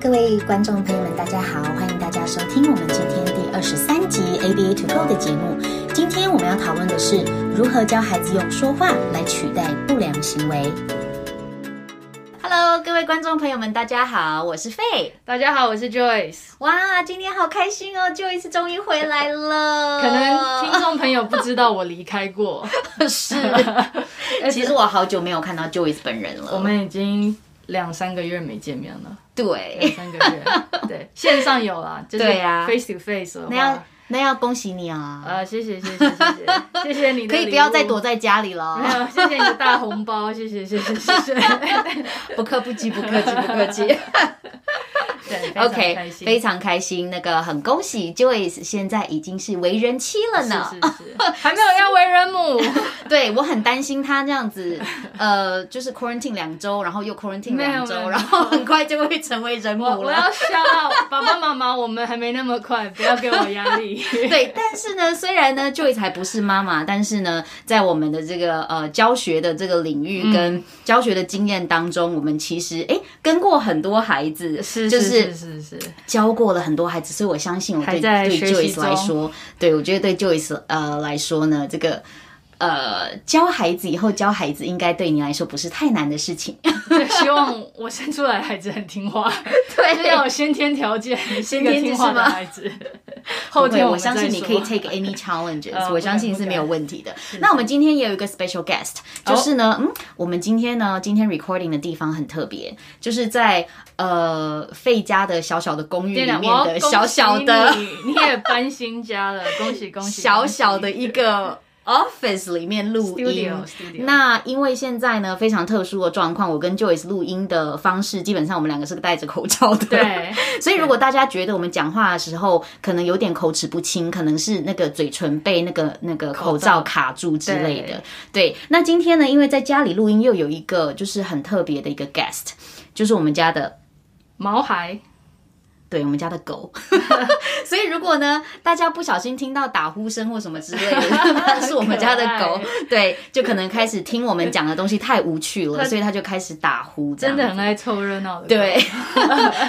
各位观众朋友们，大家好，欢迎大家收听我们今天第二十三集 ABA To Go 的节目。今天我们要讨论的是如何教孩子用说话来取代不良行为。Hello，各位观众朋友们，大家好，我是 Faye，大家好，我是 Joyce。哇，今天好开心哦，Joyce 终于回来了。可能听众朋友不知道我离开过，是。其实我好久没有看到 Joyce 本人了，我们已经两三个月没见面了。对，两三个月，对，线上有啦，就是 face to face 了。那要那要恭喜你啊！呃，谢谢，谢谢，谢谢，谢谢你。可以不要再躲在家里了。没有，谢谢你的大红包，谢谢，谢谢，谢谢。不客不急不客气不客气。对，OK，非常开心。那个很恭喜 Joyce 现在已经是为人妻了呢，还没有要为人母。对我很担心她这样子，呃，就是 quarantine 两周，然后又 quarantine 两周，然后很快就会成为人母。我要笑，爸爸妈妈，我们还没那么快，不要给我压力。对，但是呢，虽然呢，Joyce 还不是妈妈，但是呢，在我们的这个呃教学的这个领域跟教学的经验当中，我们其实哎跟过很多孩子，是就是。是是是，教过了很多孩子，所以我相信我对对 Joyce 来说，对我觉得对 Joyce 呃来说呢，这个呃教孩子以后教孩子应该对你来说不是太难的事情。对，希望我生出来的孩子很听话，对，要有先天条件，先天听话的孩子。后天我相信你可以 take any challenges，我相信是没有问题的。那我们今天也有一个 special guest，就是呢，嗯，我们今天呢，今天 recording 的地方很特别，就是在呃费家的小小的公寓里面的小小的，你也搬新家了，恭喜恭喜！小小的一个。Office 里面录音，Studio, Studio. 那因为现在呢非常特殊的状况，我跟 Joyce 录音的方式，基本上我们两个是戴着口罩的。对，所以如果大家觉得我们讲话的时候可能有点口齿不清，可能是那个嘴唇被那个那个口罩卡住之类的。对，对，那今天呢，因为在家里录音，又有一个就是很特别的一个 guest，就是我们家的毛孩。对，我们家的狗，所以如果呢，大家不小心听到打呼声或什么之类的，那是我们家的狗，对，就可能开始听我们讲的东西太无趣了，所以他就开始打呼，真的很爱凑热闹的。对，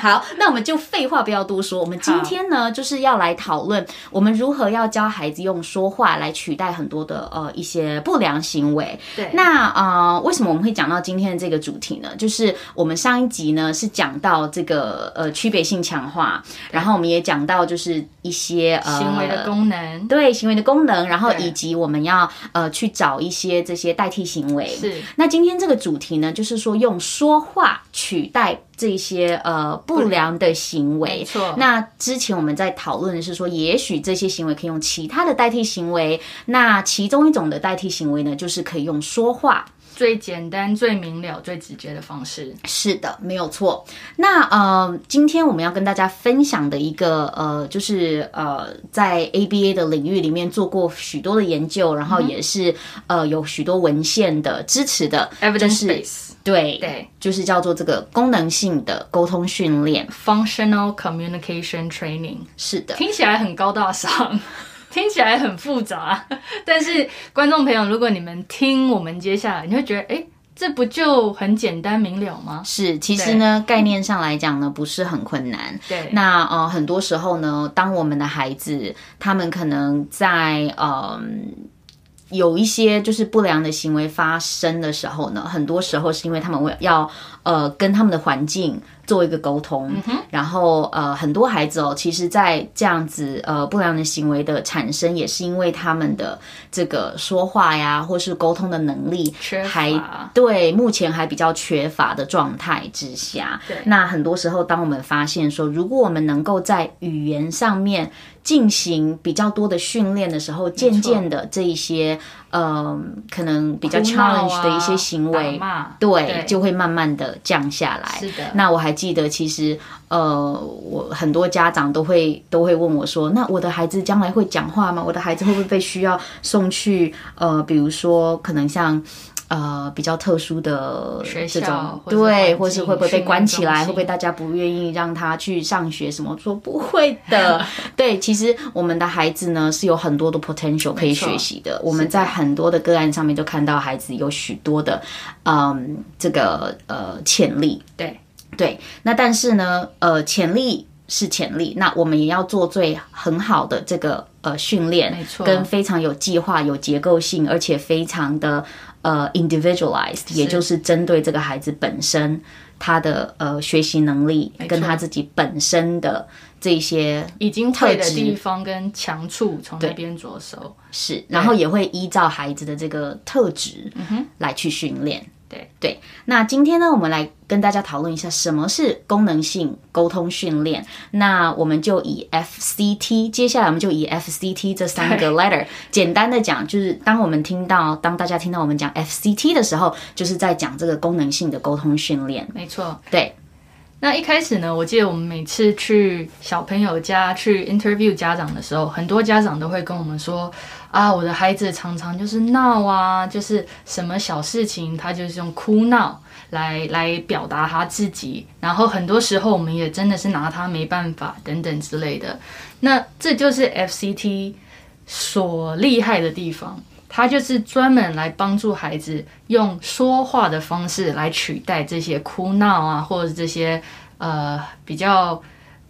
好，那我们就废话不要多说，我们今天呢就是要来讨论我们如何要教孩子用说话来取代很多的呃一些不良行为。对，那呃为什么我们会讲到今天的这个主题呢？就是我们上一集呢是讲到这个呃区别性强。话，然后我们也讲到，就是一些呃行为的功能，对行为的功能，然后以及我们要呃去找一些这些代替行为。是，那今天这个主题呢，就是说用说话取代这些呃不良的行为。没错。那之前我们在讨论的是说，也许这些行为可以用其他的代替行为。那其中一种的代替行为呢，就是可以用说话。最简单、最明了、最直接的方式。是的，没有错。那呃，今天我们要跟大家分享的一个呃，就是呃，在 ABA 的领域里面做过许多的研究，然后也是、嗯、呃有许多文献的支持的 evidence base。对对，就是叫做这个功能性的沟通训练 （functional communication training）。是的，听起来很高大上。听起来很复杂，但是观众朋友，如果你们听我们接下来，你会觉得，哎，这不就很简单明了吗？是，其实呢，概念上来讲呢，不是很困难。对，那呃，很多时候呢，当我们的孩子他们可能在呃有一些就是不良的行为发生的时候呢，很多时候是因为他们会要呃跟他们的环境。做一个沟通，嗯、然后呃，很多孩子哦，其实，在这样子呃不良的行为的产生，也是因为他们的这个说话呀，或是沟通的能力还对目前还比较缺乏的状态之下。对，那很多时候，当我们发现说，如果我们能够在语言上面进行比较多的训练的时候，渐渐的这一些呃可能比较 challenge 的一些行为，对，对，就会慢慢的降下来。是的，那我还记得，其实，呃，我很多家长都会都会问我说：“那我的孩子将来会讲话吗？我的孩子会不会被需要送去呃，比如说可能像呃比较特殊的这种对，或是会不会被关起来？会不会大家不愿意让他去上学？什么 说不会的？对，其实我们的孩子呢是有很多的 potential 可以学习的。我们在很多的个案上面都看到孩子有许多的嗯这个呃潜力。对。对，那但是呢，呃，潜力是潜力，那我们也要做最很好的这个呃训练，没错，跟非常有计划、有结构性，而且非常的呃 individualized，也就是针对这个孩子本身他的呃学习能力，跟他自己本身的这些已经会的地方跟强处，从那边着手。是，然后也会依照孩子的这个特质，嗯哼，来去训练。对对，那今天呢，我们来跟大家讨论一下什么是功能性沟通训练。那我们就以 FCT，接下来我们就以 FCT 这三个 letter，简单的讲，就是当我们听到，当大家听到我们讲 FCT 的时候，就是在讲这个功能性的沟通训练。没错，对。那一开始呢，我记得我们每次去小朋友家去 interview 家长的时候，很多家长都会跟我们说啊，我的孩子常常就是闹啊，就是什么小事情他就是用哭闹来来表达他自己，然后很多时候我们也真的是拿他没办法等等之类的。那这就是 FCT 所厉害的地方。他就是专门来帮助孩子用说话的方式来取代这些哭闹啊，或者这些呃比较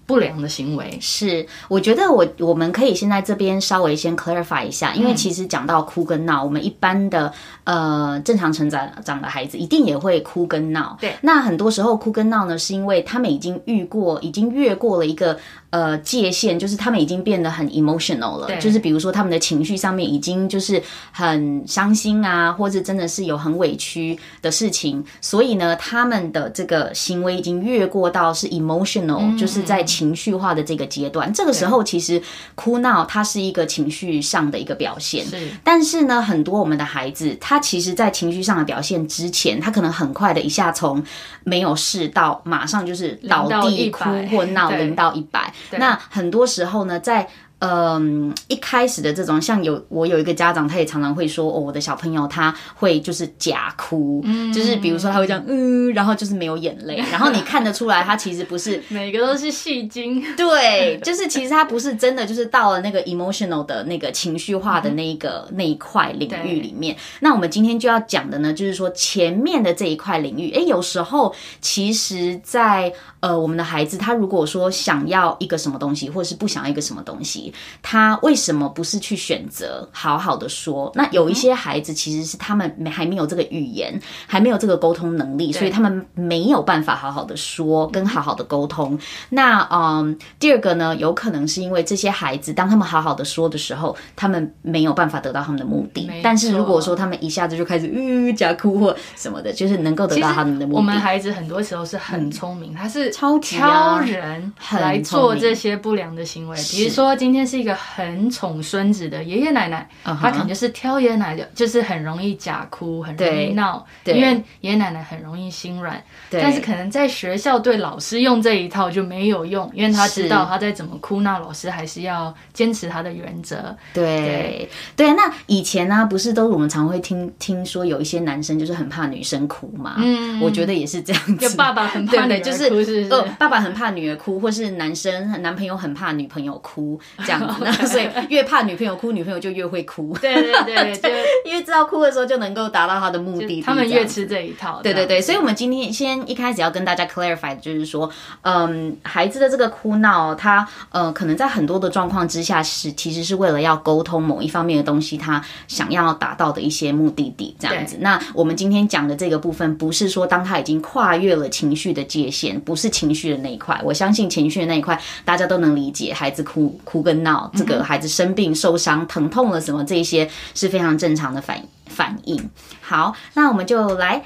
不良的行为。是，我觉得我我们可以先在这边稍微先 clarify 一下，因为其实讲到哭跟闹，我们一般的呃正常成长长的孩子一定也会哭跟闹。对，那很多时候哭跟闹呢，是因为他们已经遇过，已经越过了一个。呃，界限就是他们已经变得很 emotional 了，就是比如说他们的情绪上面已经就是很伤心啊，或者真的是有很委屈的事情，所以呢，他们的这个行为已经越过到是 emotional，嗯，就是在情绪化的这个阶段。这个时候其实哭闹它是一个情绪上的一个表现，是。但是呢，很多我们的孩子，他其实在情绪上的表现之前，他可能很快的一下从没有事到马上就是倒地哭或闹零到一百。那很多时候呢，在嗯，一开始的这种，像有我有一个家长，他也常常会说，哦，我的小朋友他会就是假哭，嗯，就是比如说他会这样，嗯，然后就是没有眼泪，然后你看得出来，他其实不是 每个都是戏精，对，就是其实他不是真的，就是到了那个 emotional 的那个情绪化的那一个、嗯、那一块领域里面。那我们今天就要讲的呢，就是说前面的这一块领域，哎，有时候其实在，在呃，我们的孩子他如果说想要一个什么东西，或者是不想要一个什么东西。他为什么不是去选择好好的说？那有一些孩子其实是他们没还没有这个语言，还没有这个沟通能力，所以他们没有办法好好的说，跟好好的沟通。那嗯，第二个呢，有可能是因为这些孩子当他们好好的说的时候，他们没有办法得到他们的目的。但是如果说他们一下子就开始嗯假哭或什么的，就是能够得到他们的目的。我们孩子很多时候是很聪明，他是超挑人来做这些不良的行为，比如说今天。今天是一个很宠孙子的爷爷奶奶，uh -huh. 他可能就是挑爷爷奶奶，就是很容易假哭，很容易闹，因为爷爷奶奶很容易心软。但是可能在学校对老师用这一套就没有用，因为他知道他再怎么哭闹，老师还是要坚持他的原则。对对，那以前呢、啊，不是都我们常会听听说有一些男生就是很怕女生哭嘛？嗯，我觉得也是这样子。就爸爸很怕女儿哭，就是是是呃，爸爸很怕女儿哭，或是男生男朋友很怕女朋友哭。这样子，那 所以越怕女朋友哭，女朋友就越会哭。对对对，就因为知道哭的时候就能够达到他的目的。他们越吃这一套。对对对，所以我们今天先一开始要跟大家 clarify 的就是说，嗯，孩子的这个哭闹，他呃可能在很多的状况之下是其实是为了要沟通某一方面的东西，他想要达到的一些目的地这样子。那我们今天讲的这个部分，不是说当他已经跨越了情绪的界限，不是情绪的那一块。我相信情绪的那一块大家都能理解，孩子哭哭跟闹，这个孩子生病、受伤、疼痛了什么，这些是非常正常的反反应。好，那我们就来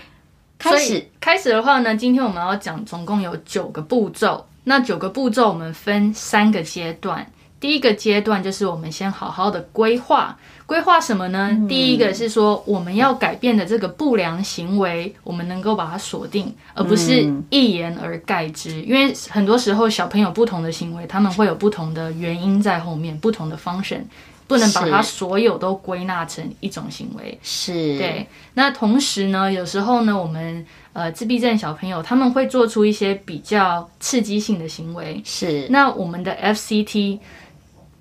开始。开始的话呢，今天我们要讲总共有九个步骤。那九个步骤我们分三个阶段。第一个阶段就是我们先好好的规划。规划什么呢？嗯。第一个是说我们要改变的这个不良行为，我们能够把它锁定，而不是一言而概之。嗯。因为很多时候小朋友不同的行为，他们会有不同的原因在后面，不同的 function，不能把它所有都归纳成一种行为。是。对。那同时呢，有时候呢，我们呃自闭症小朋友他们会做出一些比较刺激性的行为。是。那我们的 FCT。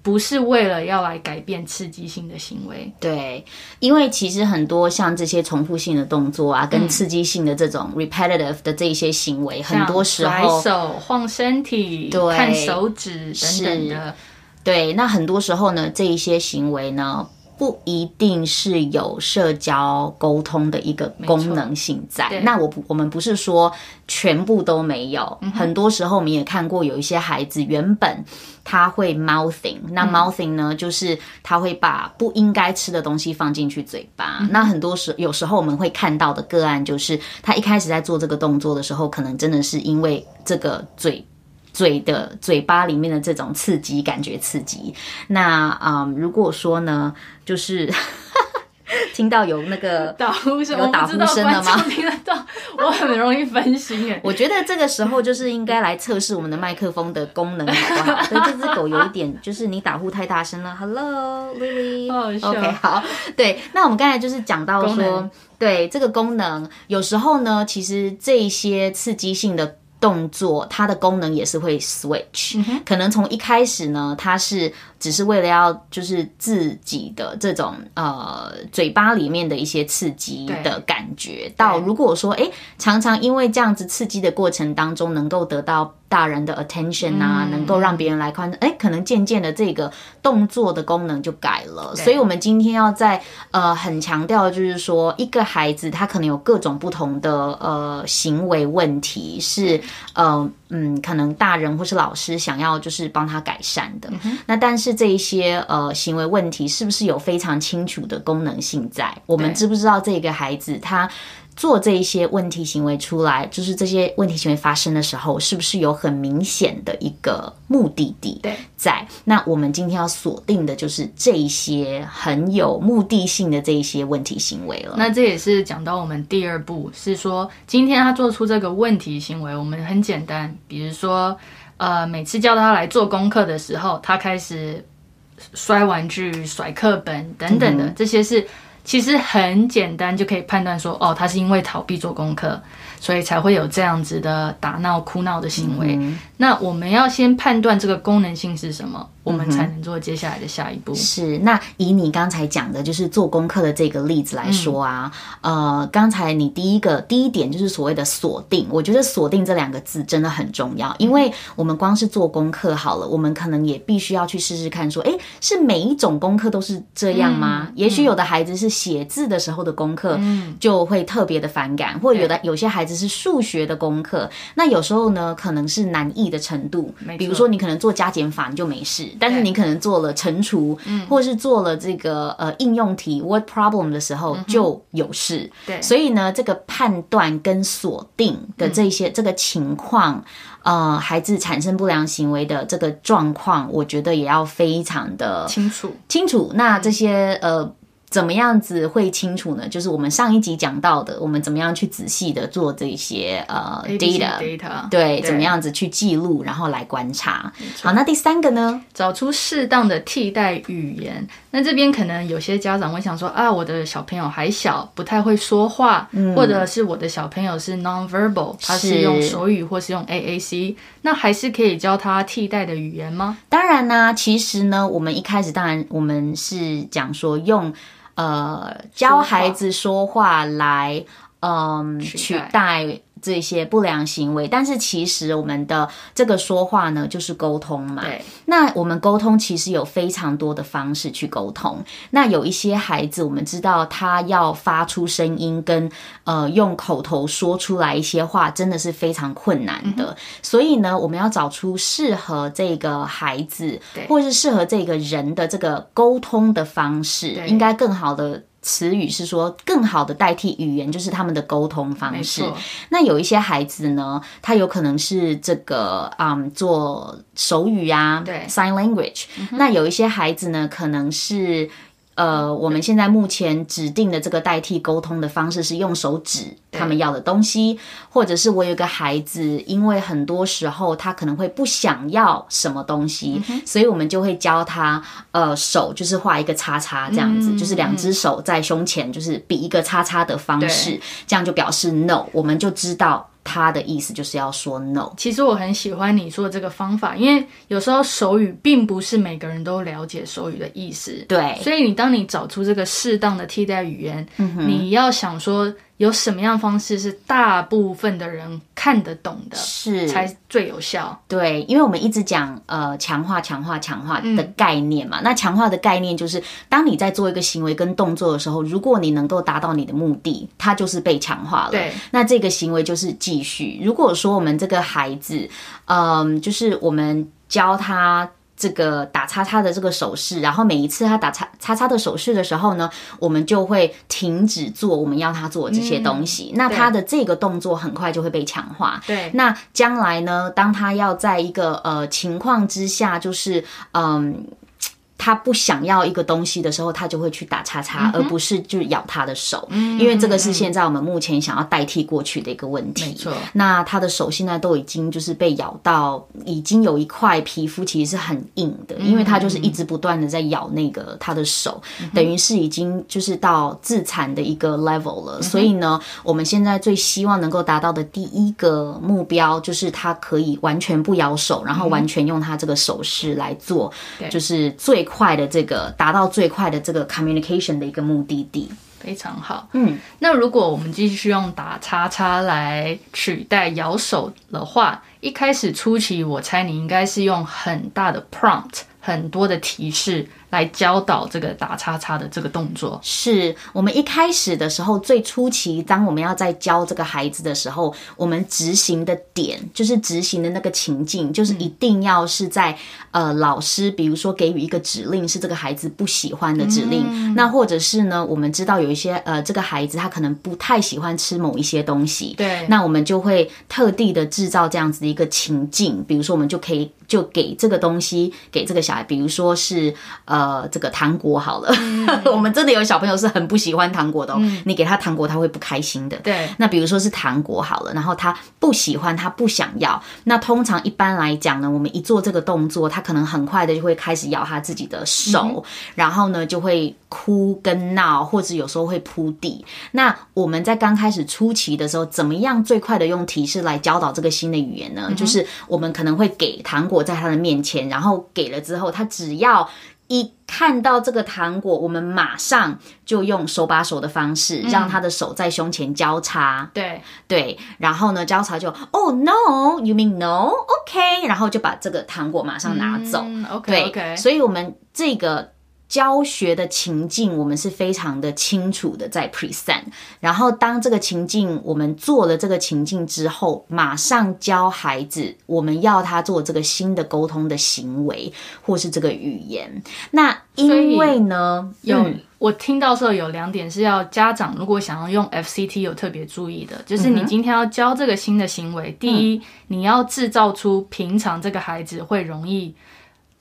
不是为了要来改变刺激性的行为。对，因为其实很多像这些重复性的动作啊，跟刺激性的这种 repetitive 的这些行为，嗯、很多时候甩手、晃身体、对看手指等等的。对，那很多时候呢，这一些行为呢。不一定是有社交沟通的一个功能性在。那我不，我们不是说全部都没有。嗯、很多时候我们也看过有一些孩子原本他会 mouthing，那 mouthing 呢，就是他会把不应该吃的东西放进去嘴巴。嗯、那很多时有时候我们会看到的个案就是他一开始在做这个动作的时候，可能真的是因为这个嘴。嘴的嘴巴里面的这种刺激，感觉刺激。那啊、嗯，如果说呢，就是 听到有那个 打呼声，有打呼声了吗？听得到，我很容易分心哎。我觉得这个时候就是应该来测试我们的麦克风的功能，好不好？所以这只狗有一点，就是你打呼太大声了。Hello，Lily，OK，好，okay, 好。对，那我们刚才就是讲到说，对这个功能，有时候呢，其实这些刺激性的。动作它的功能也是会 switch，嗯、可能从一开始呢，它是只是为了要就是自己的这种呃嘴巴里面的一些刺激的感觉，到如果说哎常常因为这样子刺激的过程当中能够得到。大人的 attention 啊，能够让别人来看，哎、欸，可能渐渐的这个动作的功能就改了。所以，我们今天要在呃很强调就是说，一个孩子他可能有各种不同的呃行为问题，是呃嗯，可能大人或是老师想要就是帮他改善的。嗯、那但是这一些呃行为问题是不是有非常清楚的功能性在？我们知不知道这个孩子他？做这一些问题行为出来，就是这些问题行为发生的时候，是不是有很明显的一个目的地？对，在那我们今天要锁定的就是这一些很有目的性的这一些问题行为了。那这也是讲到我们第二步，是说今天他做出这个问题行为，我们很简单，比如说，呃，每次叫他来做功课的时候，他开始摔玩具、甩课本等等的，嗯、这些是。其实很简单，就可以判断说，哦，他是因为逃避做功课，所以才会有这样子的打闹、哭闹的行为。嗯、那我们要先判断这个功能性是什么。我们才能做接下来的下一步。是，那以你刚才讲的，就是做功课的这个例子来说啊，嗯、呃，刚才你第一个第一点就是所谓的锁定，我觉得锁定这两个字真的很重要，因为我们光是做功课好了，我们可能也必须要去试试看，说，诶，是每一种功课都是这样吗？嗯、也许有的孩子是写字的时候的功课，就会特别的反感，嗯、或者有的有些孩子是数学的功课，那有时候呢，可能是难易的程度，比如说你可能做加减法你就没事。但是你可能做了乘除，嗯，或是做了这个呃应用题 word problem 的时候就有事，对，所以呢，这个判断跟锁定的这些、嗯、这个情况，呃，孩子产生不良行为的这个状况，我觉得也要非常的清楚。清楚。那这些呃。怎么样子会清楚呢？就是我们上一集讲到的，我们怎么样去仔细的做这些呃 data data 对，怎么样子去记录，然后来观察。好，那第三个呢？找出适当的替代语言。那这边可能有些家长会想说啊，我的小朋友还小，不太会说话，嗯、或者是我的小朋友是 nonverbal，他是用手语或是用 AAC，那还是可以教他替代的语言吗？当然呢、啊，其实呢，我们一开始当然我们是讲说用。呃，教孩子说话来，嗯，取代这些不良行为，但是其实我们的这个说话呢，就是沟通嘛。对。那我们沟通其实有非常多的方式去沟通。那有一些孩子，我们知道他要发出声音跟呃用口头说出来一些话，真的是非常困难的。嗯、所以呢，我们要找出适合这个孩子，对或者是适合这个人的这个沟通的方式，应该更好的。词语是说更好的代替语言，就是他们的沟通方式。那有一些孩子呢，他有可能是这个嗯做手语啊，对，sign language。嗯。那有一些孩子呢，可能是。呃，我们现在目前指定的这个代替沟通的方式是用手指他们要的东西，或者是我有个孩子，因为很多时候他可能会不想要什么东西，嗯、所以我们就会教他，呃，手就是画一个叉叉这样子，嗯、就是两只手在胸前就是比一个叉叉的方式，这样就表示 no，我们就知道。他的意思就是要说 no。其实我很喜欢你说的这个方法，因为有时候手语并不是每个人都了解手语的意思。对，所以你当你找出这个适当的替代语言，嗯、你要想说。有什么样的方式是大部分的人看得懂的，是才最有效？对，因为我们一直讲呃强化、强化、强化的概念嘛。嗯、那强化的概念就是，当你在做一个行为跟动作的时候，如果你能够达到你的目的，它就是被强化了。对，那这个行为就是继续。如果说我们这个孩子，嗯、呃，就是我们教他。这个打叉叉的这个手势，然后每一次他打叉叉叉的手势的时候呢，我们就会停止做我们要他做这些东西。嗯、那他的这个动作很快就会被强化。对，那将来呢，当他要在一个呃情况之下，就是嗯。他不想要一个东西的时候，他就会去打叉叉，嗯、而不是就咬他的手，嗯、因为这个是现在我们目前想要代替过去的一个问题。没错，那他的手现在都已经就是被咬到，已经有一块皮肤其实是很硬的，嗯、因为他就是一直不断的在咬那个他的手，嗯、等于是已经就是到自残的一个 level 了。嗯、所以呢，我们现在最希望能够达到的第一个目标，就是他可以完全不咬手，然后完全用他这个手势来做，嗯、就是最。快的这个达到最快的这个 communication 的一个目的地，非常好。嗯，那如果我们继续用打叉叉来取代摇手的话，一开始初期，我猜你应该是用很大的 prompt，很多的提示。来教导这个打叉叉的这个动作，是我们一开始的时候最初期，当我们要在教这个孩子的时候，我们执行的点就是执行的那个情境，就是一定要是在、嗯、呃老师，比如说给予一个指令是这个孩子不喜欢的指令，嗯、那或者是呢，我们知道有一些呃这个孩子他可能不太喜欢吃某一些东西，对，那我们就会特地的制造这样子的一个情境，比如说我们就可以就给这个东西给这个小孩，比如说是呃。呃，这个糖果好了，嗯、我们真的有小朋友是很不喜欢糖果的哦。嗯、你给他糖果，他会不开心的。对，那比如说是糖果好了，然后他不喜欢，他不想要。那通常一般来讲呢，我们一做这个动作，他可能很快的就会开始咬他自己的手，嗯、然后呢就会哭跟闹，或者有时候会扑地。那我们在刚开始初期的时候，怎么样最快的用提示来教导这个新的语言呢？嗯、就是我们可能会给糖果在他的面前，然后给了之后，他只要。一看到这个糖果，我们马上就用手把手的方式，让他的手在胸前交叉。嗯、对对，然后呢，交叉就，Oh no，you mean no？OK，然后就把这个糖果马上拿走。嗯、OK OK，所以我们这个。教学的情境，我们是非常的清楚的在 present。然后，当这个情境我们做了这个情境之后，马上教孩子我们要他做这个新的沟通的行为，或是这个语言。那因为呢，有、嗯、我听到时候有两点是要家长如果想要用 FCT 有特别注意的，就是你今天要教这个新的行为，嗯、第一，你要制造出平常这个孩子会容易。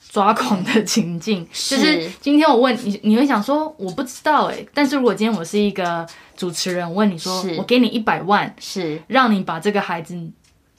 抓狂的情境，是。就是今天我问你，你会想说我不知道哎、欸，但是如果今天我是一个主持人，问你说，我给你一百万，是。让你把这个孩子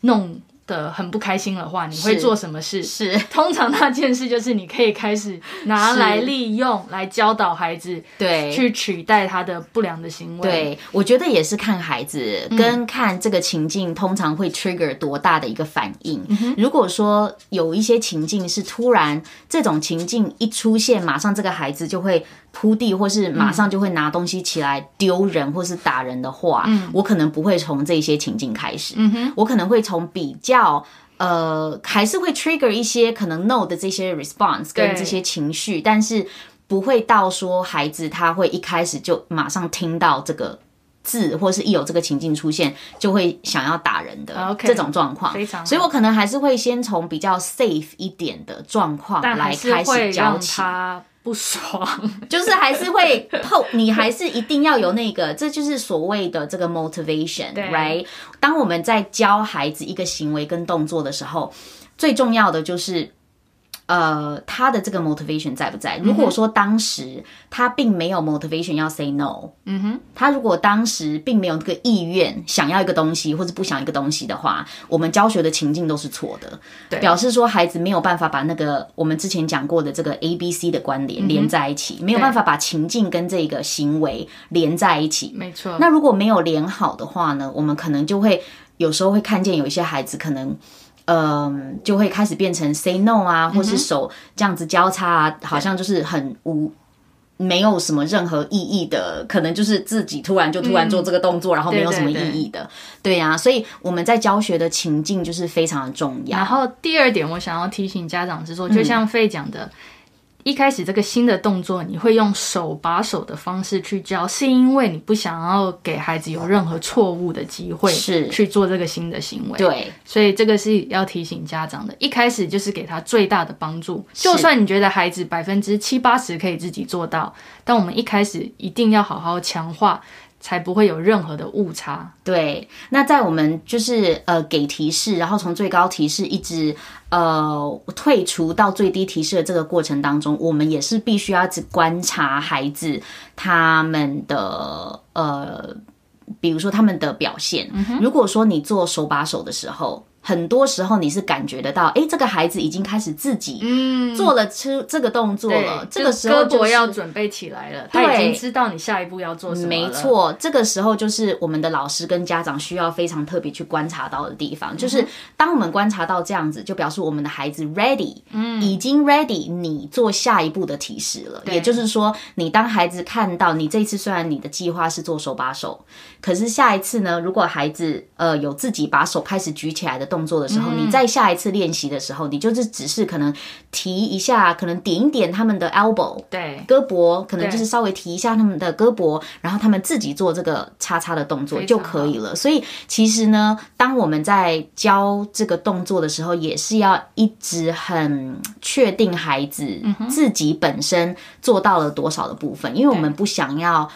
弄。的很不开心的话，你会做什么事？是，是 通常那件事就是你可以开始拿来利用，来教导孩子，对，去取代他的不良的行为。对，我觉得也是看孩子跟看这个情境通常会 trigger 多大的一个反应。嗯、如果说有一些情境是突然这种情境一出现，马上这个孩子就会。扑地，或是马上就会拿东西起来丢人，或是打人的话，嗯，我可能不会从这些情境开始，嗯哼，我可能会从比较呃，还是会 trigger 一些可能 no 的这些 response 跟这些情绪，但是不会到说孩子他会一开始就马上听到这个字，或是一有这个情境出现就会想要打人的这种状况，非常，所以我可能还是会先从比较 safe 一点的状况来开始教起。不爽，就是还是会透，你还是一定要有那个，这就是所谓的这个 motivation，right？当我们在教孩子一个行为跟动作的时候，最重要的就是。呃，他的这个 motivation 在不在？如果说当时他并没有 motivation 要 say no，嗯哼，他如果当时并没有这个意愿想要一个东西或者不想一个东西的话，我们教学的情境都是错的，对，表示说孩子没有办法把那个我们之前讲过的这个 A B C 的关联连在一起，嗯、没有办法把情境跟这个行为连在一起，没错。那如果没有连好的话呢，我们可能就会。有时候会看见有一些孩子可能。嗯，就会开始变成 say no 啊，或是手这样子交叉啊，好像就是很无，没有什么任何意义的，可能就是自己突然就突然做这个动作，然后没有什么意义的，对呀。所以我们在教学的情境就是非常的重要。然后第二点，我想要提醒家长是说，就像 Faye 讲的。一开始这个新的动作，你会用手把手的方式去教，是因为你不想要给孩子有任何错误的机会，是去做这个新的行为。对，所以这个是要提醒家长的。一开始就是给他最大的帮助，就算你觉得孩子百分之七八十可以自己做到，但我们一开始一定要好好强化。才不会有任何的误差。对，那在我们就是呃给提示，然后从最高提示一直呃退出到最低提示的这个过程当中，我们也是必须要去观察孩子他们的呃，比如说他们的表现。嗯。如果说你做手把手的时候。很多时候你是感觉得到，哎，这个孩子已经开始自己做了吃这个动作了。这个时候胳膊要准备起来了，他已经知道你下一步要做什么了。没错，这个时候就是我们的老师跟家长需要非常特别去观察到的地方。就是当我们观察到这样子，就表示我们的孩子 ready，嗯，已经 ready，你做下一步的提示了。也就是说，你当孩子看到你这次虽然你的计划是做手把手，可是下一次呢，如果孩子呃有自己把手开始举起来的。动作的时候，你在下一次练习的时候，你就是只是可能提一下，可能点一点他们的 elbow，对，胳膊，可能就是稍微提一下他们的胳膊，然后他们自己做这个叉叉的动作就可以了。所以其实呢，当我们在教这个动作的时候，也是要一直很确定孩子自己本身做到了多少的部分，因为我们不想要。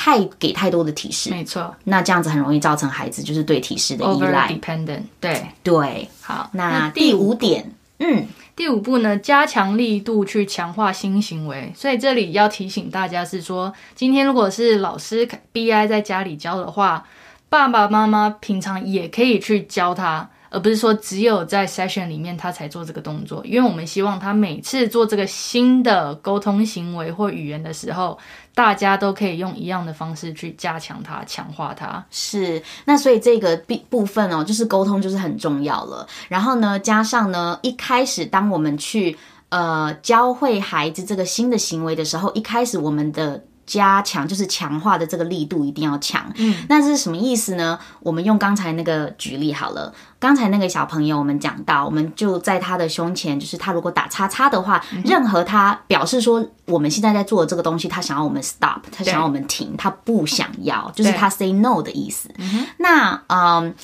太给太多的提示，没错，那这样子很容易造成孩子就是对提示的依赖，dependent。对对，好，那第五点，嗯，第五步呢，加强力度去强化新行为。所以这里要提醒大家是说，今天如果是老师 BI 在家里教的话，爸爸妈妈平常也可以去教他。而不是说只有在 session 里面他才做这个动作，因为我们希望他每次做这个新的沟通行为或语言的时候，大家都可以用一样的方式去加强它、强化它。是，那所以这个部部分哦，就是沟通就是很重要了。然后呢，加上呢，一开始当我们去呃教会孩子这个新的行为的时候，一开始我们的。加强就是强化的这个力度一定要强，嗯，那这是什么意思呢？我们用刚才那个举例好了，刚才那个小朋友，我们讲到，我们就在他的胸前，就是他如果打叉叉的话，嗯、任何他表示说我们现在在做的这个东西，他想要我们 stop，他想要我们停，他不想要，就是他 say no 的意思。那嗯，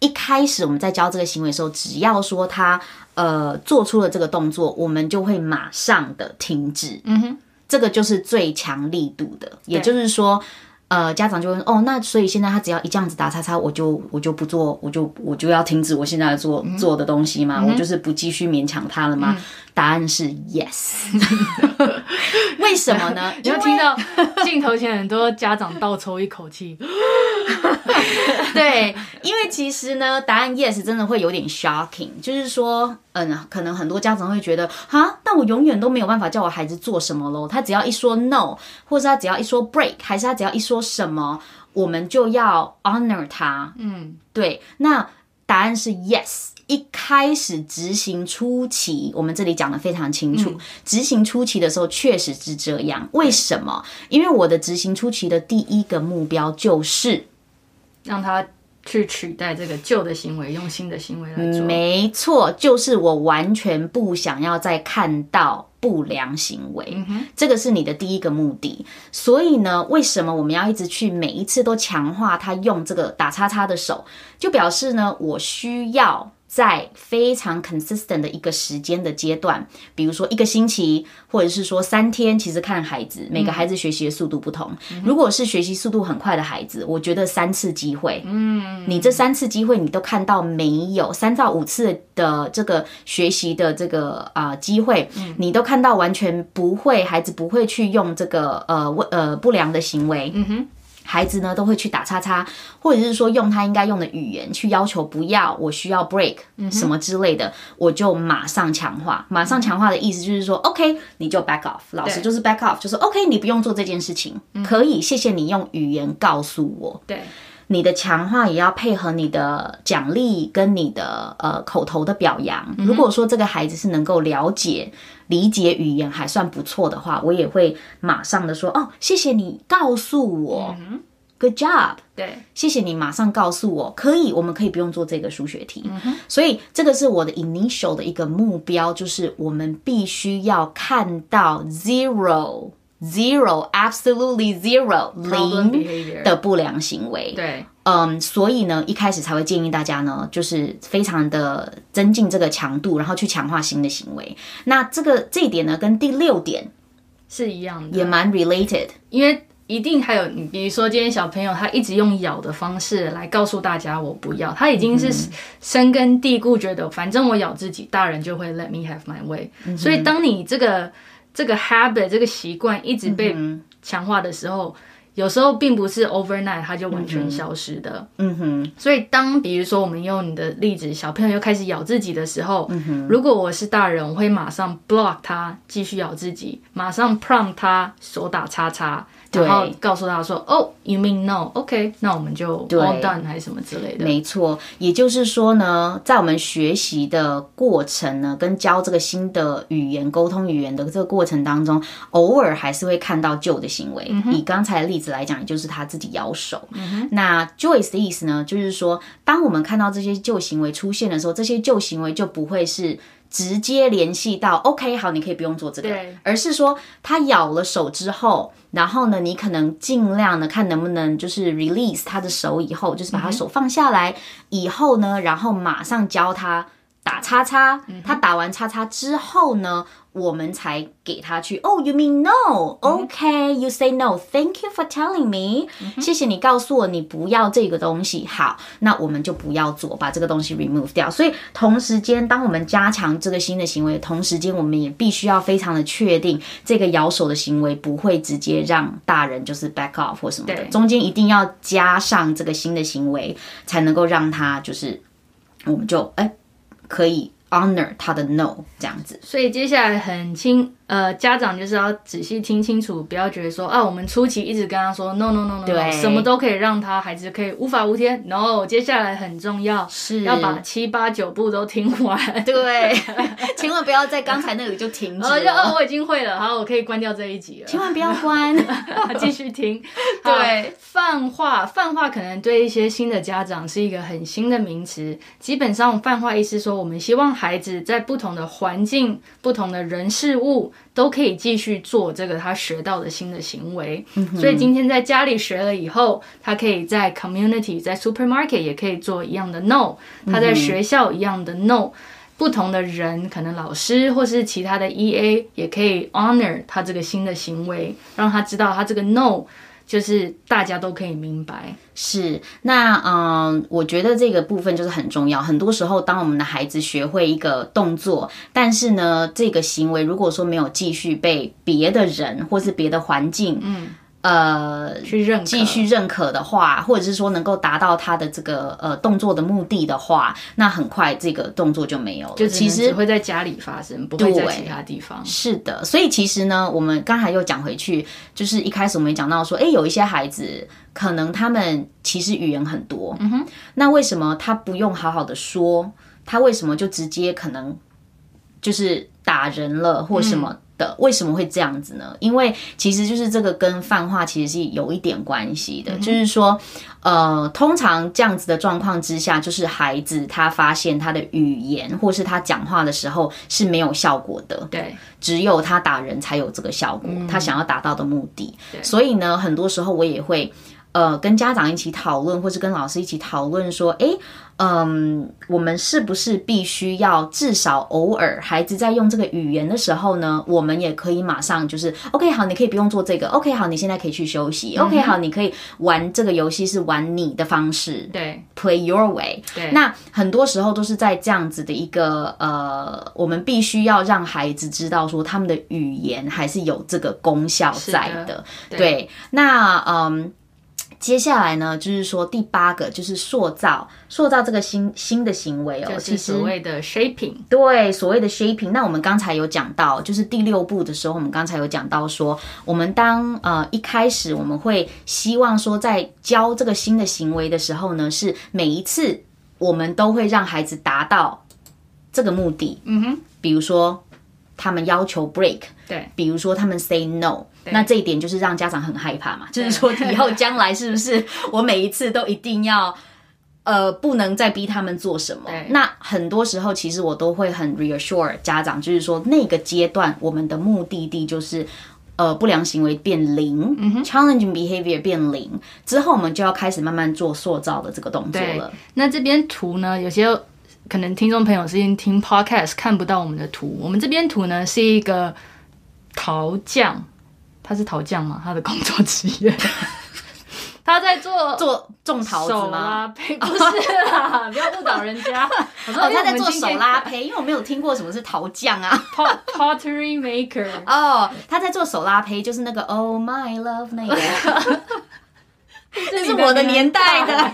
一开始我们在教这个行为的时候，只要说他呃做出了这个动作，我们就会马上的停止。嗯哼。这个就是最强力度的，也就是说，呃，家长就会说，哦，那所以现在他只要一这样子打叉叉，我就我就不做，我就我就要停止我现在做、嗯、做的东西嘛？嗯、我就是不继续勉强他了吗？嗯、答案是 yes。为什么呢？你要听到镜头前很多家长倒抽一口气。对，因为其实呢，答案 yes 真的会有点 shocking，就是说，嗯，可能很多家长会觉得，哈，但我永远都没有办法叫我孩子做什么喽。他只要一说 no，或者他只要一说 break，还是他只要一说什么，我们就要 honor 他。嗯，对，那答案是 yes。一开始执行初期，我们这里讲的非常清楚。执行初期的时候确实是这样。为什么？因为我的执行初期的第一个目标就是让他去取代这个旧的行为，用新的行为来做。没错，就是我完全不想要再看到不良行为。这个是你的第一个目的。所以呢，为什么我们要一直去每一次都强化他用这个打叉叉的手？就表示呢，我需要。在非常 consistent 的一个时间的阶段，比如说一个星期，或者是说三天，其实看孩子，每个孩子学习的速度不同。嗯、如果是学习速度很快的孩子，我觉得三次机会，嗯，你这三次机会你都看到没有？三到五次的这个学习的这个啊、呃、机会，你都看到完全不会，孩子不会去用这个呃呃不良的行为，嗯哼。孩子呢都会去打叉叉，或者是说用他应该用的语言去要求不要，我需要 break 什么之类的，嗯、我就马上强化。马上强化的意思就是说、嗯、，OK，你就 back off，老师就是 back off，就是 OK，你不用做这件事情，嗯、可以，谢谢你用语言告诉我。对，你的强化也要配合你的奖励跟你的呃口头的表扬。如果说这个孩子是能够了解、理解语言还算不错的话，我也会马上的说哦，谢谢你告诉我。Good job，对，谢谢你马上告诉我，可以，我们可以不用做这个数学题。嗯、所以这个是我的 initial 的一个目标，就是我们必须要看到 zero zero absolutely zero 零的不良行为。对，嗯，所以呢，一开始才会建议大家呢，就是非常的增进这个强度，然后去强化新的行为。那这个这一点呢，跟第六点是一样的，也蛮 related，因为。一定还有你，比如说今天小朋友他一直用咬的方式来告诉大家我不要，他已经是深根蒂固，觉得反正我咬自己，大人就会 let me have my way。嗯、所以当你这个这个 habit 这个习惯一直被强化的时候。嗯有时候并不是 overnight 它就完全消失的，嗯哼。所以当比如说我们用你的例子，小朋友又开始咬自己的时候，嗯哼。如果我是大人，我会马上 block 他继续咬自己，马上 prompt 他手打叉叉，然后告诉他说，哦，you mean no？OK，那我们就 all done 还是什么之类的。没错，也就是说呢，在我们学习的过程呢，跟教这个新的语言、沟通语言的这个过程当中，偶尔还是会看到旧的行为。嗯、以刚才的例子来讲，也就是他自己咬手。嗯、那 Joyce 的意思呢，就是说，当我们看到这些旧行为出现的时候，这些旧行为就不会是直接联系到 OK，好，你可以不用做这个，对，而是说他咬了手之后，然后呢，你可能尽量的看能不能就是 release 他的手以后，就是把他手放下来以后呢，然后马上教他打叉叉，他打完叉叉之后呢。我们才给他去。哦、oh,，You mean no？OK，You、say no. Thank you for telling me、嗯。谢谢你告诉我你不要这个东西。好，那我们就不要做，把这个东西 remove 掉。所以同时间，当我们加强这个新的行为，同时间我们也必须要非常的确定，这个咬手的行为不会直接让大人就是 back off 或什么的。中间一定要加上这个新的行为，才能够让他就是，我们就哎可以 honor 他的 no 这样子。所以接下来很轻。呃，家长就是要仔细听清楚，不要觉得说啊，我们初期一直跟他说 no no no no，, no 什么都可以让他孩子可以无法无天。然后接下来很重要，是要把七八九步都听完。对，千万不要在刚才那里就停止了。就哦，我已经会了，好，我可以关掉这一集了。千万不要关，继续听。对，泛化，泛化可能对一些新的家长是一个很新的名词。基本上，泛化意思说，我们希望孩子在不同的环境、不同的人事物。都可以继续做这个他学到的新的行为，嗯、所以今天在家里学了以后，他可以在 community 在 supermarket 也可以做一样的 no，他在学校一样的 no，、嗯、不同的人可能老师或是其他的 EA 也可以 honor 他这个新的行为，让他知道他这个 no。就是大家都可以明白，是那嗯，我觉得这个部分就是很重要。很多时候，当我们的孩子学会一个动作，但是呢，这个行为如果说没有继续被别的人或是别的环境，嗯。呃，去认继续认可的话，或者是说能够达到他的这个呃动作的目的的话，那很快这个动作就没有了。就其实只会在家里发生，不会在其他地方。是的，所以其实呢，我们刚才又讲回去，就是一开始我们讲到说，哎，有一些孩子可能他们其实语言很多，嗯哼，那为什么他不用好好的说？他为什么就直接可能就是打人了或什么？嗯为什么会这样子呢？因为其实就是这个跟泛化其实是有一点关系的，嗯、就是说，呃，通常这样子的状况之下，就是孩子他发现他的语言或是他讲话的时候是没有效果的，对，只有他打人才有这个效果，嗯、他想要达到的目的。所以呢，很多时候我也会呃跟家长一起讨论，或是跟老师一起讨论说，诶。嗯，我们是不是必须要至少偶尔孩子在用这个语言的时候呢，我们也可以马上就是 OK 好，你可以不用做这个 OK 好，你现在可以去休息、嗯、OK 好，你可以玩这个游戏是玩你的方式，对，Play your way。对，那很多时候都是在这样子的一个呃，我们必须要让孩子知道说他们的语言还是有这个功效在的。的对，对，那嗯。接下来呢，就是说第八个就是塑造，塑造这个新新的行为哦，就是所谓的 shaping。对，所谓的 shaping。那我们刚才有讲到，就是第六步的时候，我们刚才有讲到说，我们当呃一开始我们会希望说，在教这个新的行为的时候呢，是每一次我们都会让孩子达到这个目的。嗯哼，比如说他们要求 break，对，比如说他们 say no。那这一点就是让家长很害怕嘛，就是说以后将来是不是 我每一次都一定要，呃，不能再逼他们做什么？那很多时候其实我都会很 reassure 家长，就是说那个阶段我们的目的地就是，呃，不良行为变零，，challenging behavior 变零之后，我们就要开始慢慢做塑造的这个动作了。那这边图呢，有些可能听众朋友是因为听 podcast 看不到我们的图，我们这边图呢是一个陶匠。他是陶匠吗？他的工作职业，他在做做种桃子吗？手拉胚不是啦，不要误导人家。我说、哦、他在做手拉胚，因为我没有听过什么是陶匠啊。Pot Pottery Maker。哦，他在做手拉胚，就是那个 Oh My Love 那个。这是我的年代的。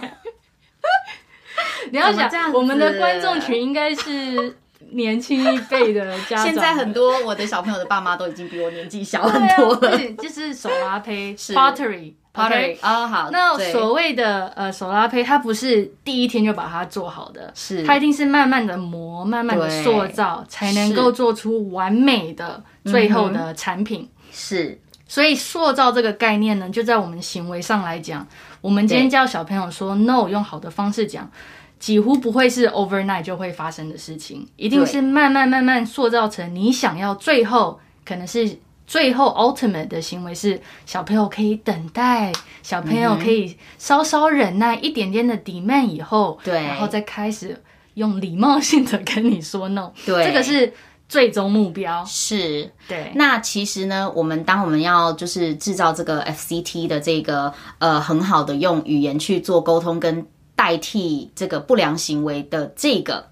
你要想，我们的观众群应该是。年轻一辈的家长，现在很多我的小朋友的爸妈都已经比我年纪小很多了。就是手拉胚，pottery，pottery pottery 啊，好。那所谓的呃手拉胚，它不是第一天就把它做好的，是它一定是慢慢的磨，慢慢的塑造，才能够做出完美的最后的产品。是，所以塑造这个概念呢，就在我们行为上来讲，我们今天教小朋友说 no，用好的方式讲。几乎不会是 overnight 就会发生的事情，一定是慢慢慢慢塑造成你想要最后可能是最后 ultimate 的行为是小朋友可以等待，小朋友可以稍稍忍耐一点点的 demand 以后，对，然后再开始用礼貌性的跟你说 no，对，这个是最终目标。是，对。那其实呢，我们当我们要就是制造这个 FCT 的这个呃很好的用语言去做沟通跟。代替这个不良行为的这个，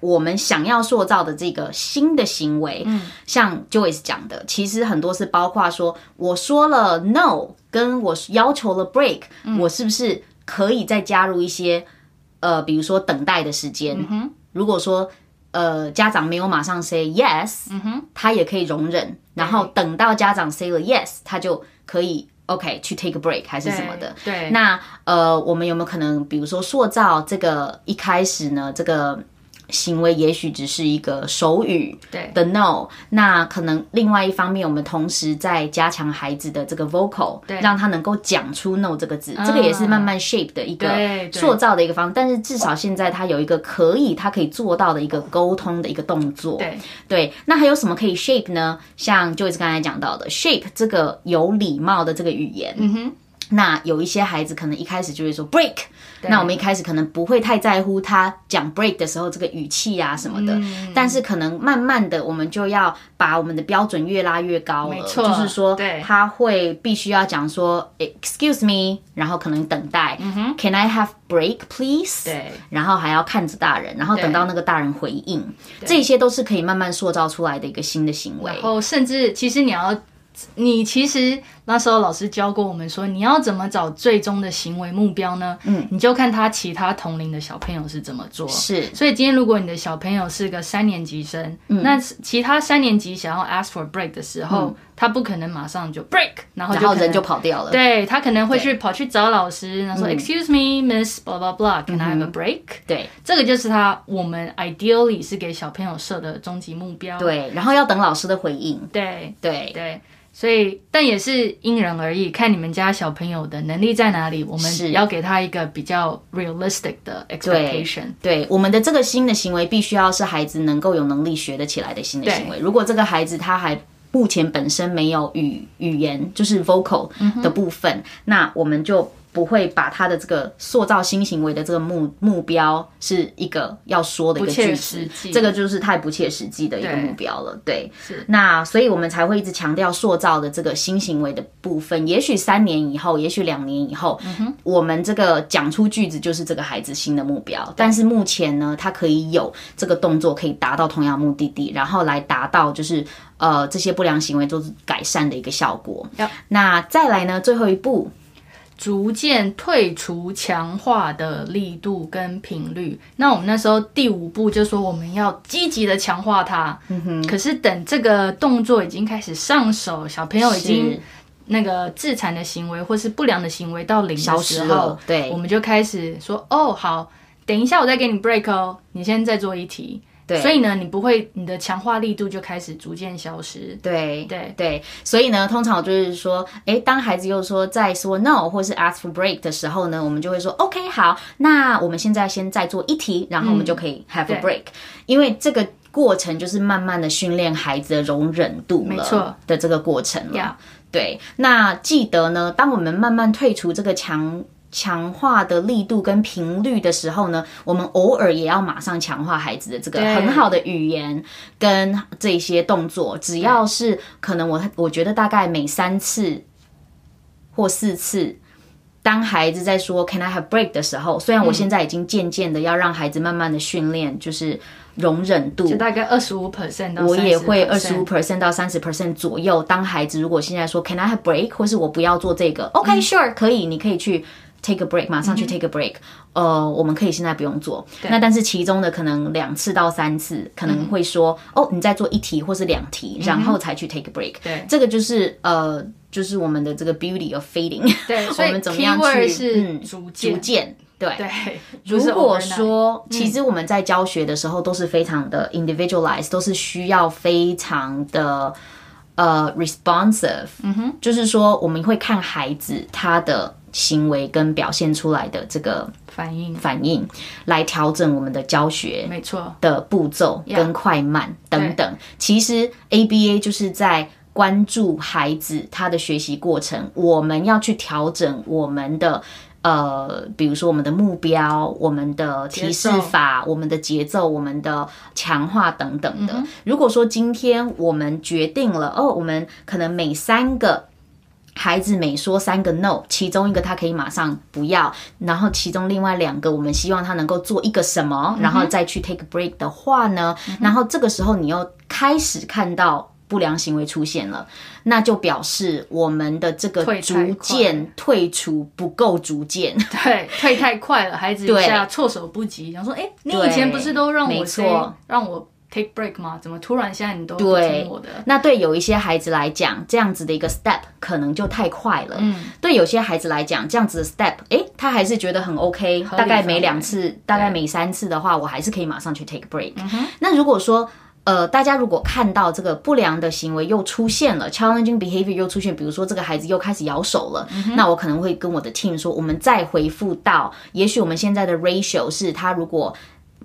我们想要塑造的这个新的行为，嗯，像 Joyce 讲的，其实很多是包括说，我说了 no，跟我要求了 break，嗯，我是不是可以再加入一些，呃，比如说等待的时间，如果说呃家长没有马上 say yes，嗯哼，他也可以容忍，然后等到家长 say 了 yes，他就可以。OK，去 take a break 还是什么的？对，对，那呃，我们有没有可能，比如说塑造这个一开始呢？这个。行为也许只是一个手语的 no，那可能另外一方面，我们同时在加强孩子的这个 vocal，对，让他能够讲出 no 这个字，这个也是慢慢 shape 的一个塑造的一个方式。但是至少现在他有一个可以，他可以做到的一个沟通的一个动作。对对，那还有什么可以 shape 呢？像 Joyce 刚才讲到的 shape 这个有礼貌的这个语言。嗯哼。那有一些孩子可能一开始就会说 break，那我们一开始可能不会太在乎他讲 break 的时候这个语气啊什么的，嗯，但是可能慢慢的我们就要把我们的标准越拉越高了，没错，就是说他会必须要讲说 excuse me，然后可能等待，嗯，can I have break please？对，然后还要看着大人，然后等到那个大人回应，这些都是可以慢慢塑造出来的一个新的行为，然后甚至其实你要。你其实那时候老师教过我们说，你要怎么找最终的行为目标呢？嗯，你就看他其他同龄的小朋友是怎么做。是，所以今天如果你的小朋友是个三年级生，嗯，那其他三年级想要 ask for break 的时候，嗯，他不可能马上就 break，然后就然后人就跑掉了。对，他可能会去跑去找老师，然后说 Excuse me, Miss blah blah blah，Can I have a break？嗯，对，这个就是他我们 ideally 是给小朋友设的终极目标。对，然后要等老师的回应。对对对。所以，但也是因人而异，看你们家小朋友的能力在哪里，我们要给他一个比较 realistic 的 expectation。对，对，我们的这个新的行为必须要是孩子能够有能力学得起来的新的行为。如果这个孩子他还目前本身没有语语言，就是 vocal 的部分，嗯，那我们就。不会把他的这个塑造新行为的这个目目标是一个要说的一个句子，这个就是太不切实际的一个目标了。对，对是那所以我们才会一直强调塑造的这个新行为的部分。也许三年以后，也许两年以后，嗯，我们这个讲出句子就是这个孩子新的目标。但是目前呢，他可以有这个动作可以达到同样目的地，然后来达到就是呃这些不良行为都是改善的一个效果。那再来呢，最后一步。逐渐退出强化的力度跟频率。那我们那时候第五步就说我们要积极的强化它。嗯哼。可是等这个动作已经开始上手，小朋友已经那个自残的行为或是不良的行为到零的时候，对，我们就开始说哦，好，等一下我再给你 break 哦，你先再做一题。对，所以呢，你不会，你的强化力度就开始逐渐消失。对对对，所以呢，通常就是说，哎，当孩子又说在说 no 或是 ask for break 的时候呢，我们就会说 OK 好，那我们现在先再做一题，然后我们就可以 have a break，嗯，因为这个过程就是慢慢的训练孩子的容忍度了，没错的这个过程了。对，那记得呢，当我们慢慢退出这个强。强化的力度跟频率的时候呢，我们偶尔也要马上强化孩子的这个很好的语言跟这些动作。只要是可能我，我我觉得大概每三次或四次，当孩子在说 “Can I have break” 的时候，虽然我现在已经渐渐的要让孩子慢慢的训练，就是容忍度，就大概二十五 percent，我也会二十五 percent 到三十 percent 左右。当孩子如果现在说 “Can I have break” 或是我不要做这个，OK，Sure，可以，你可以去。Take a break，马上去 take a break。嗯、呃，我们可以现在不用做。那但是其中的可能两次到三次，可能会说、嗯、哦，你再做一题或是两题、嗯，然后才去 take a break。对，这个就是呃，就是我们的这个 beauty of fading。对，我们怎么样去嗯逐渐、逐渐对对。如果说其实我们在教学的时候都是非常的 individualized，、嗯、都是需要非常的呃 responsive。嗯哼，就是说我们会看孩子他的。行为跟表现出来的这个反应，反应来调整我们的教学，没错的步骤跟快慢等等。其实 ABA 就是在关注孩子他的学习过程，我们要去调整我们的呃，比如说我们的目标、我们的提示法、我们的节奏、我们的强化等等的。如果说今天我们决定了哦，我们可能每三个。孩子每说三个 no，其中一个他可以马上不要，然后其中另外两个我们希望他能够做一个什么，然后再去 take break 的话呢，嗯，然后这个时候你又开始看到不良行为出现了，那就表示我们的这个逐渐退出不够逐渐，对，退太快了，孩子一下措手不及，想说，哎，你以前不是都让我说让我。Take break 吗？怎么突然现在你都不听我的？对，那对有一些孩子来讲，这样子的一个 step 可能就太快了。嗯，对有些孩子来讲，这样子的 step，诶，他还是觉得很 OK。大概每两次，大概每三次的话，我还是可以马上去 take break。嗯。那如果说，呃，大家如果看到这个不良的行为又出现了，challenging behavior 又出现，比如说这个孩子又开始咬手了，嗯，那我可能会跟我的 team 说，我们再回复到，也许我们现在的 ratio 是他如果。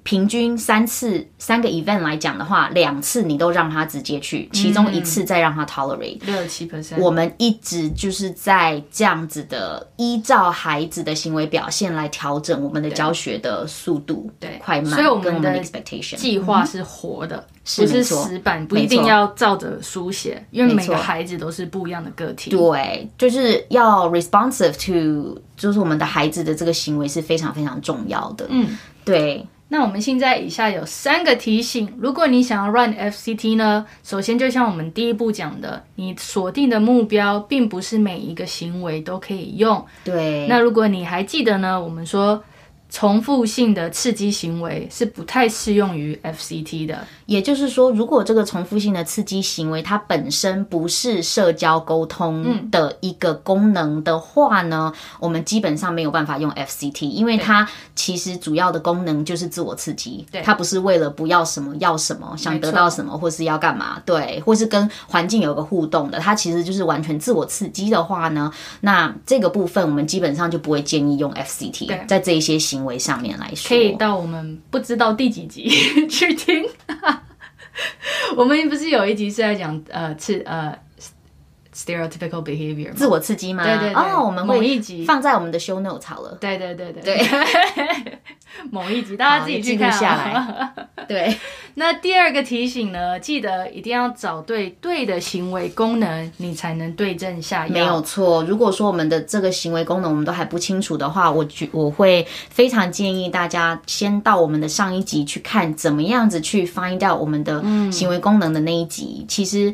平均三次三个 event 来讲的话，两次你都让他直接去，其中一次再让他 tolerate 六七 percent。我们一直就是在这样子的依照孩子的行为表现来调整我们的教学的速度，对快慢，所以我们的 expectation 计划是活的，嗯、不是死板，不一定要照着书写，因为每个孩子都是不一样的个体。对，就是要 responsive to，就是我们的孩子的这个行为是非常非常重要的。嗯，对。那我们现在以下有三个提醒，如果你想要 run FCT 呢，首先就像我们第一步讲的，你锁定的目标并不是每一个行为都可以用。对。那如果你还记得呢，我们说。重复性的刺激行为是不太适用于 FCT 的，也就是说，如果这个重复性的刺激行为它本身不是社交沟通的一个功能的话呢，嗯，我们基本上没有办法用 FCT，因为它其实主要的功能就是自我刺激，对，它不是为了不要什么要什么，想得到什么或是要干嘛，对，或是跟环境有个互动的，它其实就是完全自我刺激的话呢，那这个部分我们基本上就不会建议用 FCT，在这一些行为。为上面来说，可以到我们不知道第几集 去听。我们不是有一集是在讲呃，吃呃。Stereotypical behavior，自我刺激吗？对对对。哦，我们某一集放在我们的 show notes 好了。对对对对对。某一集，大家自己去看下来。对。那第二个提醒呢，记得一定要找对对的行为功能，你才能对症下药。没有错。如果说我们的这个行为功能我们都还不清楚的话，我觉我会非常建议大家先到我们的上一集去看，怎么样子去 find out 我们的行为功能的那一集。嗯、其实。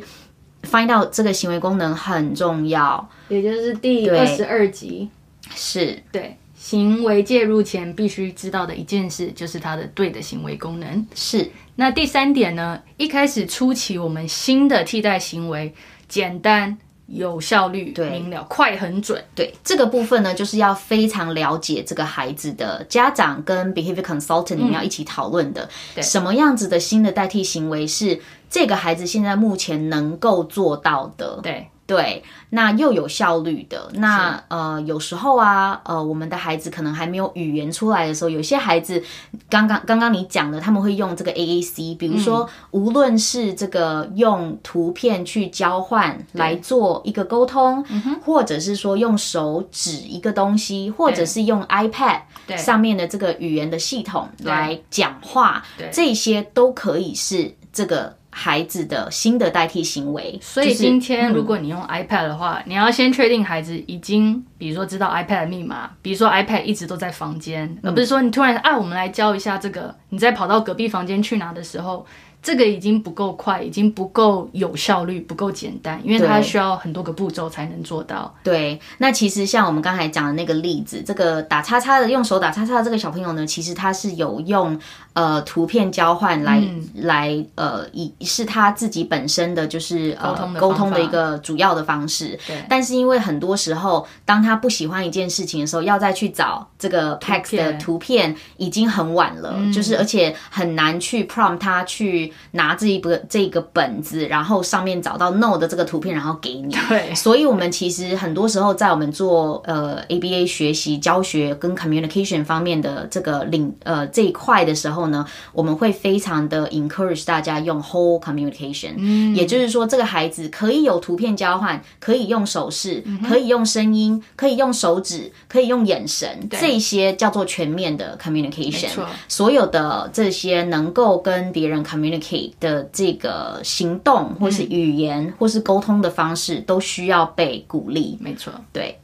Find out 这个行为功能很重要，也就是第二十二集。是对。行为介入前必须知道的一件事，就是它的对的行为功能。是。那第三点呢？一开始初期，我们新的替代行为简单、有效率、对明了、快、很准。对这个部分呢，就是要非常了解这个孩子的家长跟 behavior consultant 你们要一起讨论的。什么样子的新的代替行为是这个孩子现在目前能够做到的？对。对，那又有效率的，那呃，有时候啊，呃，我们的孩子可能还没有语言出来的时候，有些孩子刚刚刚刚你讲的，他们会用这个 AAC，比如说，无论是这个用图片去交换来做一个沟通，或者是说用手指一个东西，或者是用 iPad 上面的这个语言的系统来讲话，这些都可以是这个。孩子的新的代替行为，所以今天如果你用 iPad 的话，嗯、你要先确定孩子已经，比如说知道 iPad 的密码，比如说 iPad 一直都在房间，嗯、而不是说你突然啊，我们来教一下这个，你再跑到隔壁房间去拿的时候。这个已经不够快，已经不够有效率，不够简单，因为它需要很多个步骤才能做到。对，那其实像我们刚才讲的那个例子，这个打叉叉的用手打叉叉的这个小朋友呢，其实他是有用呃图片交换来、嗯、来呃以是他自己本身的就是呃沟通的沟通的一个主要的方式。对，但是因为很多时候当他不喜欢一件事情的时候，要再去找这个 text 的图片已经很晚了，嗯、就是而且很难去 prompt 他去。拿这一本这个本子，然后上面找到 no 的这个图片，然后给你。对，所以我们其实很多时候在我们做呃 ABA 学习教学跟 communication 方面的这个领呃这一块的时候呢，我们会非常的 encourage 大家用 whole communication。嗯，也就是说，这个孩子可以有图片交换，可以用手势，可以用声音，可以用手指，可以用眼神，这些叫做全面的 communication。所有的这些能够跟别人 communicate。的这个行动，或是语言，嗯、或是沟通的方式，都需要被鼓励。没错，对。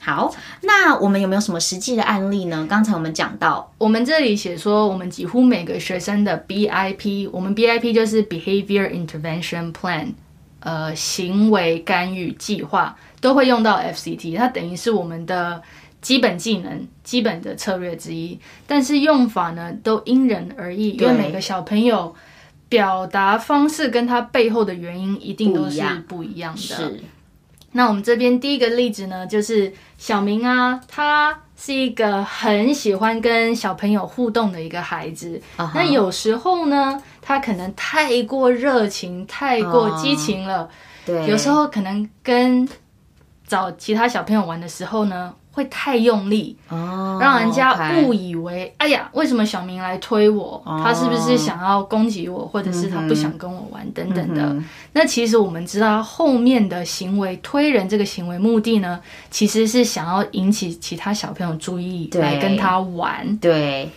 好，那我们有没有什么实际的案例呢？刚才我们讲到，我们这里写说，我们几乎每个学生的 BIP，我们 BIP 就是 Behavior Intervention Plan，呃，行为干预计划，都会用到 FCT，它等于是我们的。基本技能、基本的策略之一，但是用法呢都因人而异，因为每个小朋友表达方式跟他背后的原因一定都是不一样的。是，那我们这边第一个例子呢，就是小明啊，他是一个很喜欢跟小朋友互动的一个孩子。Uh-huh. 那有时候呢，他可能太过热情、太过激情了。Uh, 对，有时候可能跟找其他小朋友玩的时候呢。会太用力，oh, 让人家误以为.哎呀，为什么小明来推我？Oh. 他是不是想要攻击我，或者是他不想跟我玩、mm -hmm. 等等的？Mm -hmm. 那其实我们知道后面的行为推人这个行为目的呢，其实是想要引起其他小朋友注意，来跟他玩。对。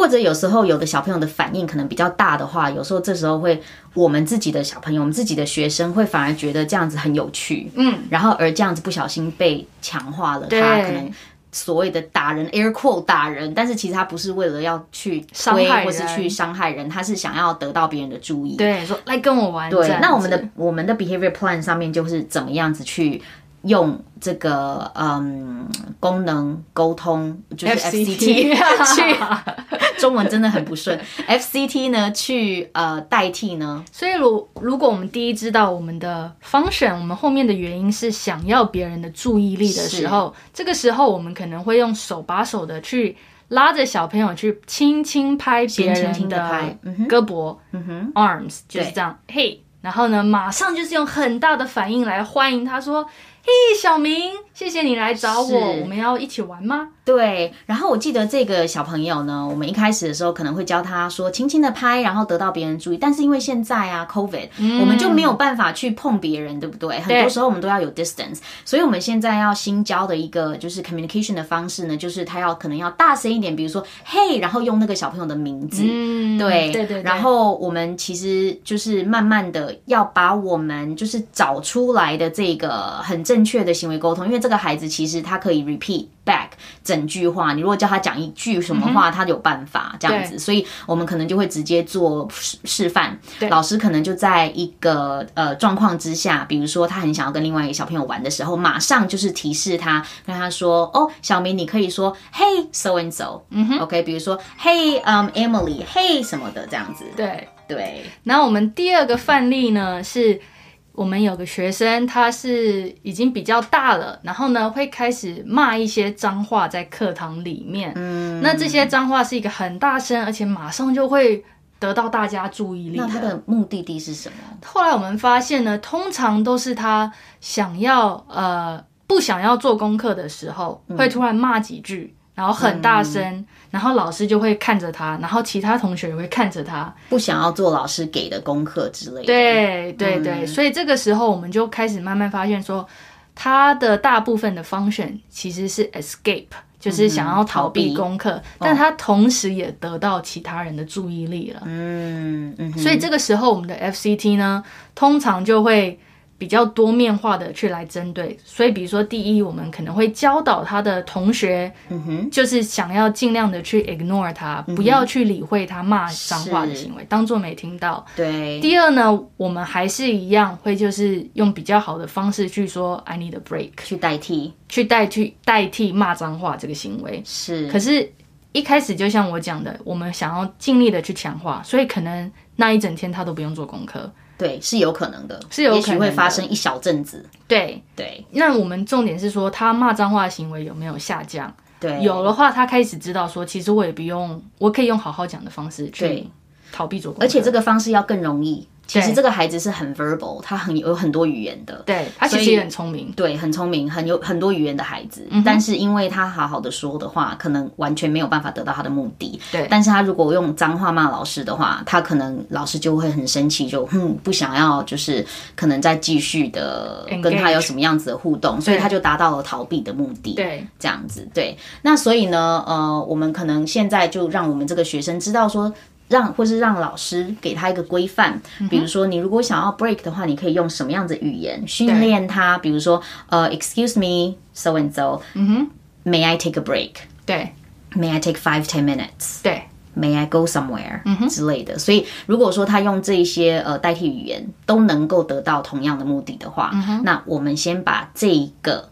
或者有时候有的小朋友的反应可能比较大的话，有时候这时候会我们自己的小朋友，我们自己的学生会反而觉得这样子很有趣，嗯，然后而这样子不小心被强化了，他可能所谓的打人 air quote 打人，但是其实他不是为了要去伤害或是去伤害人，他是想要得到别人的注意，对，说来跟我玩。对，那我们的我们的 behavior plan 上面就是怎么样子去。用这个嗯功能沟通就是 FCT 去 中文真的很不顺，FCT 呢去呃代替呢，所以如如果我们第一知道我们的 function，我们后面的原因是想要别人的注意力的时候，这个时候我们可能会用手把手的去拉着小朋友去轻轻拍别人的胳膊，嗯哼，arms 就是这样，嘿，然后呢马上就是用很大的反应来欢迎他说。嘿，小明，谢谢你来找我，我们要一起玩吗？对，然后我记得这个小朋友呢，我们一开始的时候可能会教他说轻轻的拍，然后得到别人注意。但是因为现在啊，COVID，嗯，我们就没有办法去碰别人，对不对？很多时候我们都要有 distance，所以我们现在要新教的一个就是 communication 的方式呢，就是他要可能要大声一点，比如说嘿，然后用那个小朋友的名字，嗯，对，对对对。然后我们其实就是慢慢的要把我们就是找出来的这个很。正确的行为沟通，因为这个孩子其实他可以 repeat back 整句话。你如果叫他讲一句什么话，嗯、他有办法这样子，所以我们可能就会直接做示示范。老师可能就在一个呃状况之下，比如说他很想要跟另外一个小朋友玩的时候，马上就是提示他，跟他说：“哦，小明，你可以说 Hey so and so，嗯哼，OK，比如说 Hey um Emily，Hey 什么的这样子。”对对。然后我们第二个范例呢是。我们有个学生，他是已经比较大了，然后呢，会开始骂一些脏话在课堂里面。嗯，那这些脏话是一个很大声，而且马上就会得到大家注意力。那他的目的地是什么？后来我们发现呢，通常都是他想要呃不想要做功课的时候，会突然骂几句。嗯然后很大声，嗯，然后老师就会看着他，然后其他同学也会看着他，不想要做老师给的功课之类的。对对对，嗯，所以这个时候我们就开始慢慢发现说，他的大部分的 function 其实是 escape，就是想要逃避功课，嗯，但他同时也得到其他人的注意力了。嗯嗯，所以这个时候我们的 FCT 呢，通常就会。比较多面化的去来针对，所以比如说第一，我们可能会教导他的同学，嗯哼，就是想要尽量的去 ignore 他，嗯，不要去理会他骂脏话的行为，当做没听到。对。第二呢，我们还是一样会就是用比较好的方式去说 I need a break，去代替，去代替代替骂脏话这个行为。是。可是，一开始就像我讲的，我们想要尽力的去强化，所以可能那一整天他都不用做功课。对，是有可能的，是有可能的，也许会发生一小阵子。对对，那我们重点是说，他骂脏话的行为有没有下降？对，有的话，他开始知道说，其实我也不用，我可以用好好讲的方式去逃避做而且这个方式要更容易。其实这个孩子是很 verbal，他很有很多语言的。对，他其实也很聪明，对，很聪明，很有很多语言的孩子。嗯。但是因为他好好的说的话，可能完全没有办法得到他的目的。对。但是他如果用脏话骂老师的话，他可能老师就会很生气，就哼，不想要，就是可能再继续的跟他有什么样子的互动，所以他就达到了逃避的目的。对，这样子。对。那所以呢，呃，我们可能现在就让我们这个学生知道说。让或是让老师给他一个规范，比如说你如果想要 break 的话，你可以用什么样子的语言训练他？比如说呃，excuse me so and so，嗯哼，May I take a break？对，May I take five ten minutes？对，May I go somewhere？嗯哼之类的。所以如果说他用这些呃代替语言都能够得到同样的目的的话，嗯，那我们先把这一个。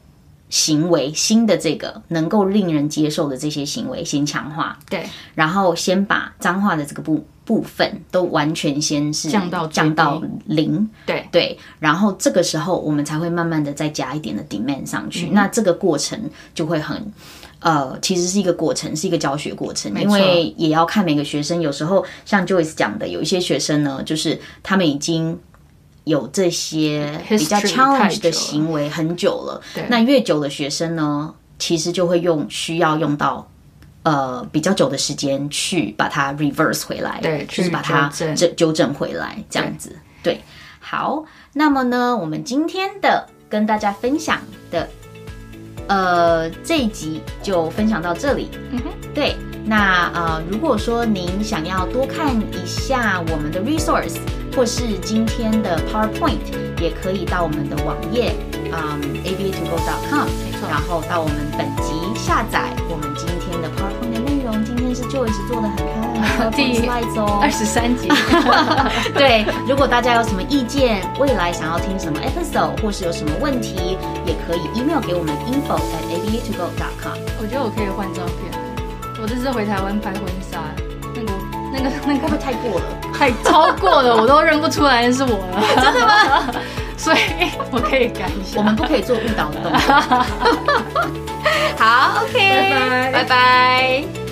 行为新的这个能够令人接受的这些行为先强化，对，然后先把脏话的这个部部分都完全先是降到降到零，对。对，然后这个时候我们才会慢慢的再加一点的 demand 上去，嗯、那这个过程就会很呃，其实是一个过程，是一个教学过程，因为也要看每个学生，有时候像 Joyce 讲的，有一些学生呢，就是他们已经。有这些比较 challenge 的行为很久了，对，那越久的学生呢，其实就会用需要用到呃比较久的时间去把它 reverse 回来，对，就是把它纠纠正回来这样子。对。对，好，那么呢，我们今天的跟大家分享的呃这一集就分享到这里。嗯哼，对，那呃如果说您想要多看一下我们的 resource。或是今天的 PowerPoint，也可以到我们的网页，嗯，aba2go.com，没错，然后到我们本集下载我们今天的 PowerPoint 的内容。今天是 Joyce 做的很漂亮的 slides 哦，二十三集。对，如果大家有什么意见，未来想要听什么 episode，或是有什么问题，也可以 email 给我们 info at abatogo.com。我觉得我可以换照片，我这次回台湾拍婚纱，那个那个那个会太过了？太超过了，我都认不出来是我了。真的吗？所以我可以改一下。我们不可以做误导的动作。好，OK，拜拜，拜拜。